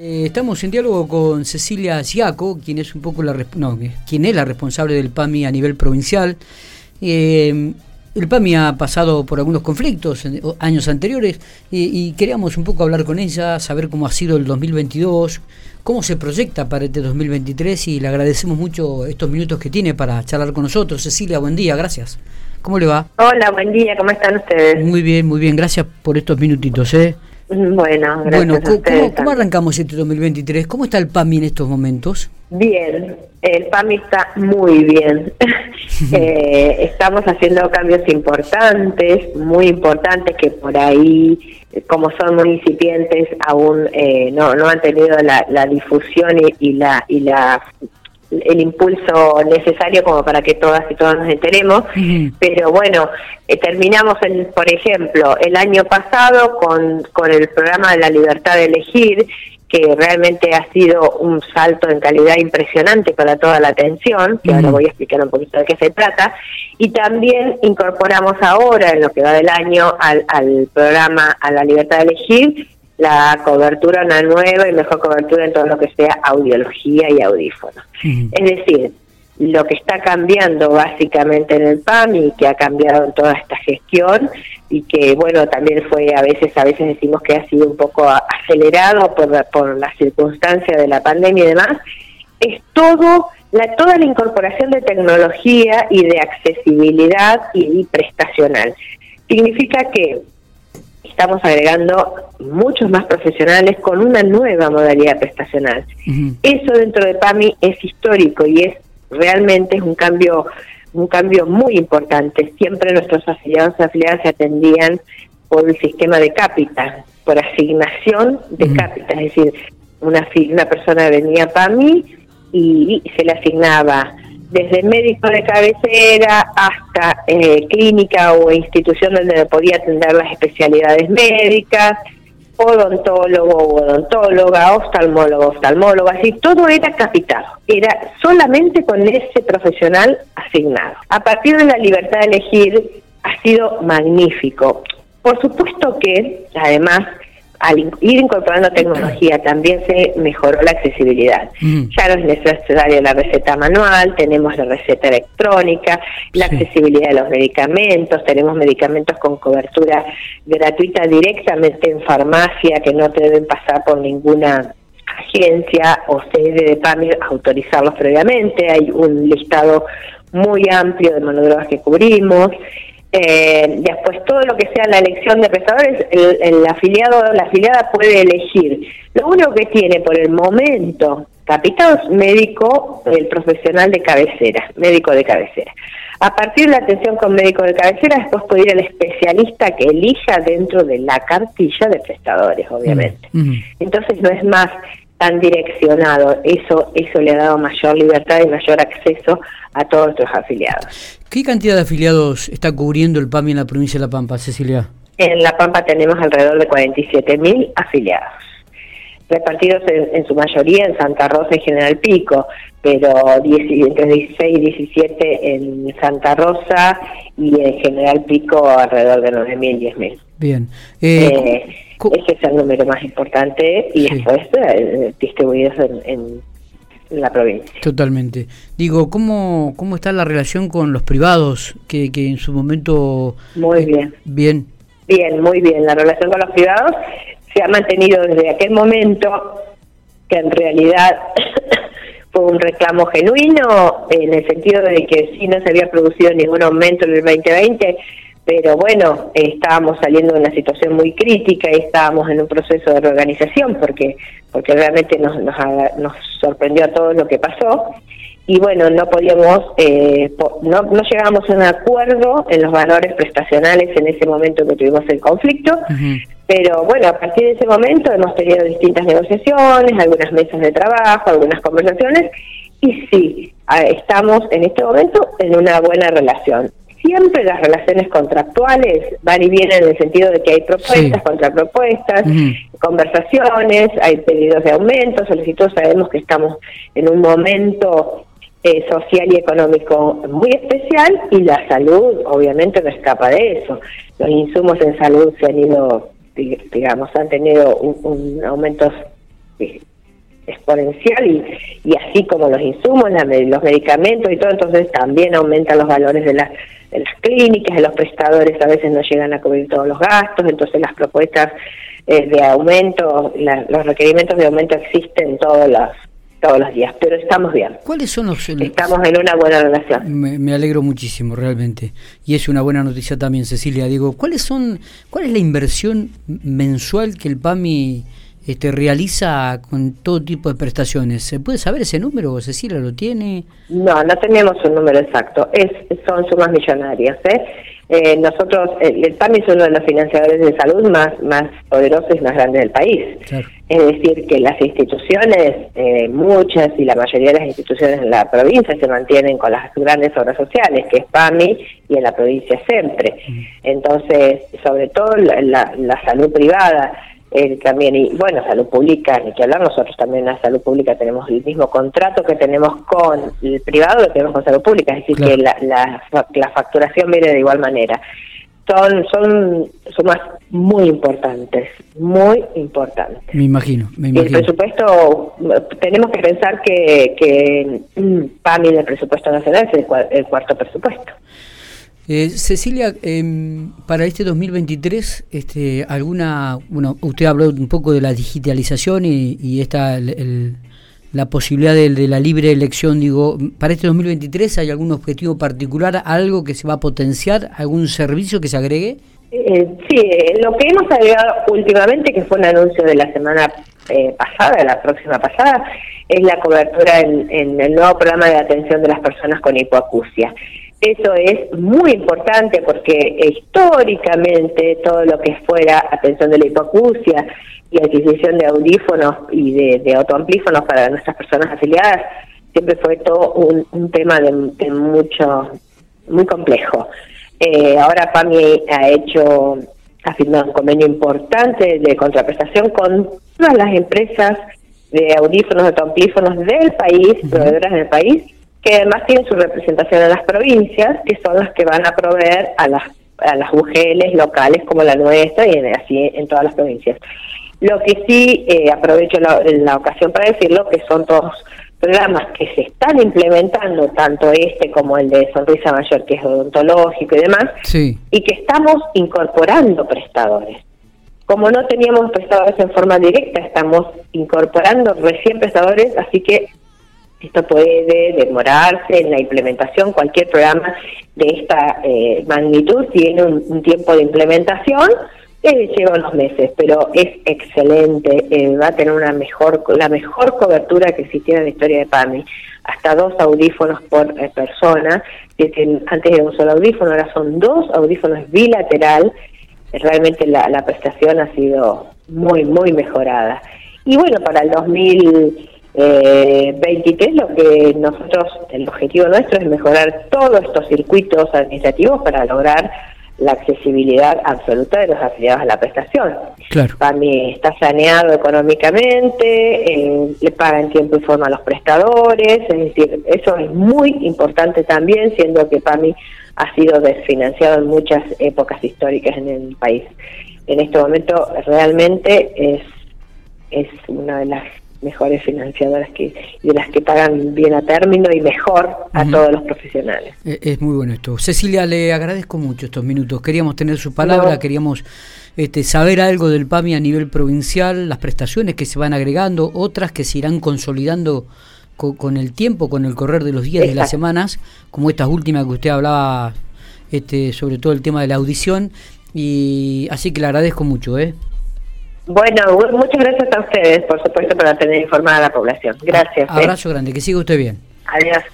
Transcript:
Eh, estamos en diálogo con Cecilia Siaco, quien es un poco la no, quien es la responsable del PAMI a nivel provincial. Eh, el PAMI ha pasado por algunos conflictos en años anteriores y, queríamos un poco hablar con ella, saber cómo ha sido el 2022, cómo se proyecta para este 2023 y le agradecemos mucho estos minutos que tiene para charlar con nosotros. Cecilia, buen día, gracias. ¿Cómo le va? Hola, buen día, ¿cómo están ustedes? Muy bien, muy bien, gracias por estos minutitos. ¿eh? Bueno, gracias bueno ¿cómo, arrancamos este 2023? ¿Cómo está el PAMI en estos momentos? Bien, el PAMI está muy bien. eh, estamos haciendo cambios importantes, muy importantes, que por ahí, como son muy incipientes, aún eh, no, no han tenido la, la difusión y, y, la, y la el impulso necesario como para que todas y todos nos enteremos, pero bueno, eh, terminamos, el, por ejemplo, el año pasado con, con el programa de la libertad de elegir, que realmente ha sido un salto en calidad impresionante para toda la atención, que ahora voy a explicar un poquito de qué se trata, y también incorporamos ahora, en lo que va del año, al, al programa A la libertad de elegir, la cobertura, una nueva y mejor cobertura en todo lo que sea audiología y audífonos. Es decir, lo que está cambiando básicamente en el PAM y que ha cambiado en toda esta gestión y que bueno también fue a veces a veces decimos que ha sido un poco acelerado por la, por las circunstancias de la pandemia y demás es todo la toda la incorporación de tecnología y de accesibilidad y prestacional significa que estamos agregando muchos más profesionales con una nueva modalidad prestacional. Eso dentro de PAMI es histórico y es realmente es un cambio un cambio muy importante. Siempre nuestros afiliados y afiliadas se atendían por el sistema de cápita, por asignación de cápita, es decir, una, una persona venía a PAMI y se le asignaba desde médico de cabecera hasta eh, clínica o institución donde podía atender las especialidades médicas, odontólogo o odontóloga, oftalmólogo, oftalmóloga, así todo era capitado, era solamente con ese profesional asignado. A partir de la libertad de elegir ha sido magnífico. Por supuesto que, además, al ir incorporando tecnología también se mejoró la accesibilidad. Mm. Ya no es necesaria la receta manual, tenemos la receta electrónica, la accesibilidad de los medicamentos, tenemos medicamentos con cobertura gratuita directamente en farmacia que no te deben pasar por ninguna agencia o sede de PAMI autorizarlos previamente, hay un listado muy amplio de monodrogas que cubrimos, eh, después, todo lo que sea la elección de prestadores, el, afiliado la afiliada puede elegir. Lo único que tiene por el momento capitado es médico, el profesional de cabecera, médico de cabecera. A partir de la atención con médico de cabecera, después puede ir el especialista que elija dentro de la cartilla de prestadores, obviamente. Mm, mm. Entonces no es más tan direccionado. Eso, eso le ha dado mayor libertad y mayor acceso a todos nuestros afiliados. ¿Qué cantidad de afiliados está cubriendo el PAMI en la provincia de La Pampa, Cecilia? En La Pampa tenemos alrededor de 47.000 afiliados, repartidos en, su mayoría en Santa Rosa y General Pico, pero entre 16 y 17 en Santa Rosa y en General Pico alrededor de 9.000, 10.000. Bien. Eh, eh ese es el número más importante y después eh, distribuidos en, la provincia. Totalmente. Digo, ¿cómo, ¿cómo está la relación con los privados que, que en su momento... Muy bien. Bien. Bien, muy bien. La relación con los privados se ha mantenido desde aquel momento que en realidad fue un reclamo genuino en el sentido de que si no se había producido ningún aumento en el 2020 pero bueno, estábamos saliendo de una situación muy crítica y estábamos en un proceso de reorganización porque porque realmente nos, nos, sorprendió a todos lo que pasó. Y bueno, no podíamos, eh, no, no llegamos a un acuerdo en los valores prestacionales en ese momento que tuvimos el conflicto, pero bueno, a partir de ese momento hemos tenido distintas negociaciones, algunas mesas de trabajo, algunas conversaciones, y sí, estamos en este momento en una buena relación siempre las relaciones contractuales van y vienen en el sentido de que hay propuestas, contrapropuestas, conversaciones, hay pedidos de aumento, solicitudes, sabemos que estamos en un momento eh, social y económico muy especial y la salud obviamente no escapa de eso. Los insumos en salud se han ido, digamos, han tenido un, un aumentos exponencial y, y así como los insumos, los medicamentos y todo, entonces también aumentan los valores de, las de las clínicas, de los prestadores a veces no llegan a cubrir todos los gastos, entonces las propuestas eh, de aumento, los requerimientos de aumento existen todos los todos los días, pero estamos bien. ¿Cuáles son los...? Estamos en una buena relación. Me, alegro muchísimo, realmente. Y es una buena noticia también, Cecilia. Digo, ¿cuáles son, ¿cuál es la inversión mensual que el PAMI este, realiza con todo tipo de prestaciones? ¿Se puede saber ese número? ¿Cecilia lo tiene? No, no tenemos un número exacto. Es, son sumas millonarias, ¿eh? Eh, nosotros, el, PAMI es uno de los financiadores de salud más, más poderosos y más grandes del país. Es decir, que las instituciones, eh, muchas y la mayoría de las instituciones en la provincia se mantienen con las grandes obras sociales, que es PAMI y en la provincia siempre. Entonces, sobre todo la, la salud privada, eh, también, y bueno, salud pública, ni que hablar, nosotros también en la salud pública tenemos el mismo contrato que tenemos con el privado, lo tenemos con salud pública, es decir, que la, la, facturación viene de igual manera. Son, son sumas muy importantes, muy importantes. Me imagino, me imagino. el presupuesto, tenemos que pensar que, que mm, PAMI del presupuesto nacional es el cuarto presupuesto. Eh, Cecilia, em, para este 2023, este, alguna, bueno, usted habló un poco de la digitalización y, esta, la posibilidad de, la libre elección, digo, para este 2023 hay algún objetivo particular, algo que se va a potenciar, algún servicio que se agregue? Eh, sí, eh, lo que hemos agregado últimamente, que fue un anuncio de la semana eh, pasada, de la próxima pasada, es la cobertura en, en el nuevo programa de atención de las personas con hipoacusia. Eso es muy importante porque históricamente todo lo que fuera atención de la hipoacusia y adquisición de audífonos y de, de autoamplífonos para nuestras personas afiliadas siempre fue todo un, tema de, mucho, muy complejo. Eh, ahora PAMI ha hecho, ha firmado un convenio importante de contraprestación con todas las empresas de audífonos, autoamplífonos del país, proveedoras del país, que además tienen su representación en las provincias, que son las que van a proveer a las, a las UGLs locales como la nuestra y así en todas las provincias. Lo que sí eh, aprovecho la, la ocasión para decirlo, que son todos programas que se están implementando, tanto este como el de Sonrisa Mayor, que es odontológico y demás, y que estamos incorporando prestadores. Como no teníamos prestadores en forma directa, estamos incorporando recién prestadores, así que esto puede demorarse en la implementación, cualquier programa de esta eh, magnitud tiene un, tiempo de implementación que lleva unos meses, pero es excelente, eh, va a tener una mejor la mejor cobertura que existiera en la historia de PAMI, hasta dos audífonos por eh, persona, antes era un solo audífono, ahora son dos audífonos bilateral, realmente la, la prestación ha sido muy, muy mejorada. Y bueno, para el 2000 eh, 23 lo que nosotros, el objetivo nuestro es mejorar todos estos circuitos administrativos para lograr la accesibilidad absoluta de los afiliados a la prestación. Claro. PAMI está saneado económicamente, eh, le pagan tiempo y forma a los prestadores, es decir, eso es muy importante también, siendo que PAMI ha sido desfinanciado en muchas épocas históricas en el país. En este momento realmente es, es una de las mejores financiadoras que de las que pagan bien a término y mejor a todos los profesionales. Eh, es muy bueno esto. Cecilia, le agradezco mucho estos minutos. Queríamos tener su palabra, queríamos este, saber algo del PAMI a nivel provincial, las prestaciones que se van agregando, otras que se irán consolidando con, el tiempo, con el correr de los días y las semanas, como estas últimas que usted hablaba, este, sobre todo el tema de la audición. Y así que le agradezco mucho, ¿eh? Bueno, muchas gracias a ustedes, por supuesto, por tener informada a la población. Gracias. ¿eh? Abrazo grande, que siga usted bien. Adiós.